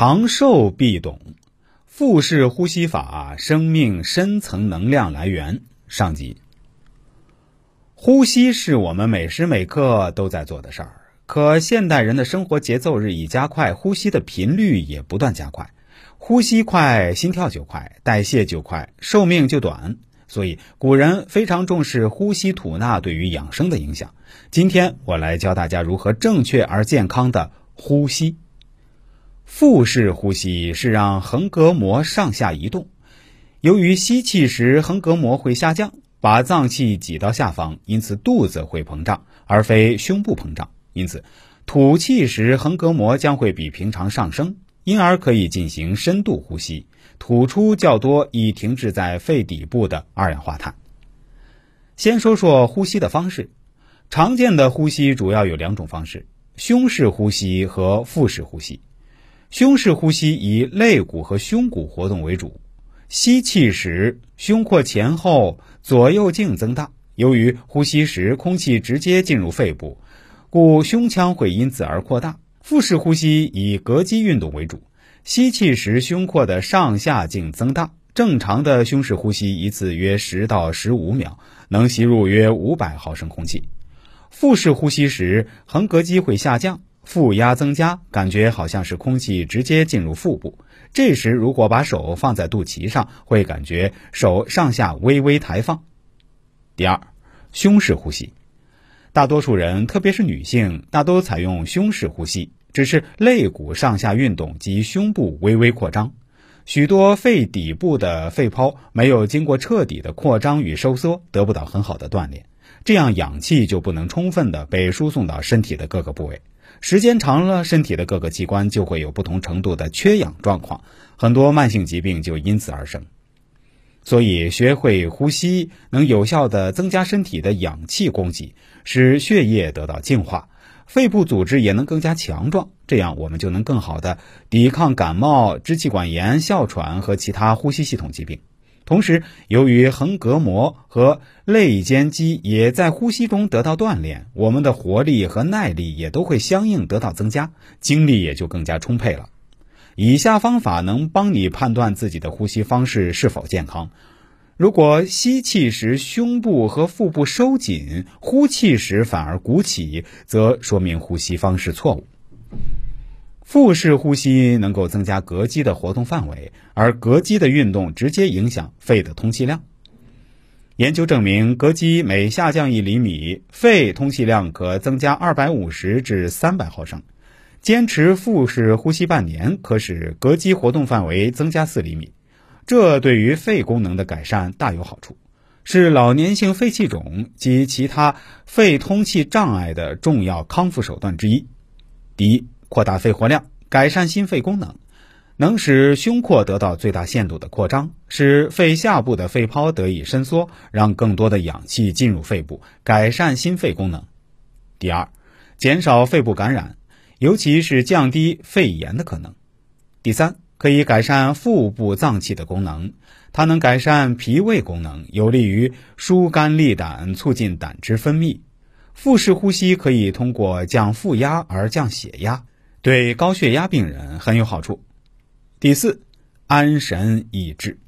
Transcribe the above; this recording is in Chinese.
长寿必懂，腹式呼吸法，生命深层能量来源。上集。呼吸是我们每时每刻都在做的事儿，可现代人的生活节奏日益加快，呼吸的频率也不断加快。呼吸快，心跳就快，代谢就快，寿命就短。所以古人非常重视呼吸吐纳对于养生的影响。今天我来教大家如何正确而健康的呼吸。腹式呼吸是让横膈膜上下移动，由于吸气时横膈膜会下降，把脏器挤到下方，因此肚子会膨胀，而非胸部膨胀。因此，吐气时横膈膜将会比平常上升，因而可以进行深度呼吸，吐出较多已停滞在肺底部的二氧化碳。先说说呼吸的方式，常见的呼吸主要有两种方式：胸式呼吸和腹式呼吸。胸式呼吸以肋骨和胸骨活动为主，吸气时胸廓前后左右径增大。由于呼吸时空气直接进入肺部，故胸腔会因此而扩大。腹式呼吸以膈肌运动为主，吸气时胸廓的上下径增大。正常的胸式呼吸一次约十到十五秒，能吸入约五百毫升空气。腹式呼吸时，横膈肌会下降。负压增加，感觉好像是空气直接进入腹部。这时，如果把手放在肚脐上，会感觉手上下微微抬放。第二，胸式呼吸，大多数人，特别是女性，大都采用胸式呼吸，只是肋骨上下运动及胸部微微扩张。许多肺底部的肺泡没有经过彻底的扩张与收缩，得不到很好的锻炼，这样氧气就不能充分的被输送到身体的各个部位。时间长了，身体的各个器官就会有不同程度的缺氧状况，很多慢性疾病就因此而生。所以，学会呼吸能有效的增加身体的氧气供给，使血液得到净化，肺部组织也能更加强壮。这样，我们就能更好的抵抗感冒、支气管炎、哮喘和其他呼吸系统疾病。同时，由于横膈膜和肋间肌也在呼吸中得到锻炼，我们的活力和耐力也都会相应得到增加，精力也就更加充沛了。以下方法能帮你判断自己的呼吸方式是否健康。如果吸气时胸部和腹部收紧，呼气时反而鼓起，则说明呼吸方式错误。腹式呼吸能够增加膈肌的活动范围，而膈肌的运动直接影响肺的通气量。研究证明，膈肌每下降一厘米，肺通气量可增加二百五十至三百毫升。坚持腹式呼吸半年，可使膈肌活动范围增加四厘米，这对于肺功能的改善大有好处，是老年性肺气肿及其他肺通气障碍的重要康复手段之一。第一。扩大肺活量，改善心肺功能，能使胸廓得到最大限度的扩张，使肺下部的肺泡得以伸缩，让更多的氧气进入肺部，改善心肺功能。第二，减少肺部感染，尤其是降低肺炎的可能。第三，可以改善腹部脏器的功能，它能改善脾胃功能，有利于疏肝利胆，促进胆汁分泌。腹式呼吸可以通过降腹压而降血压。对高血压病人很有好处。第四，安神益智。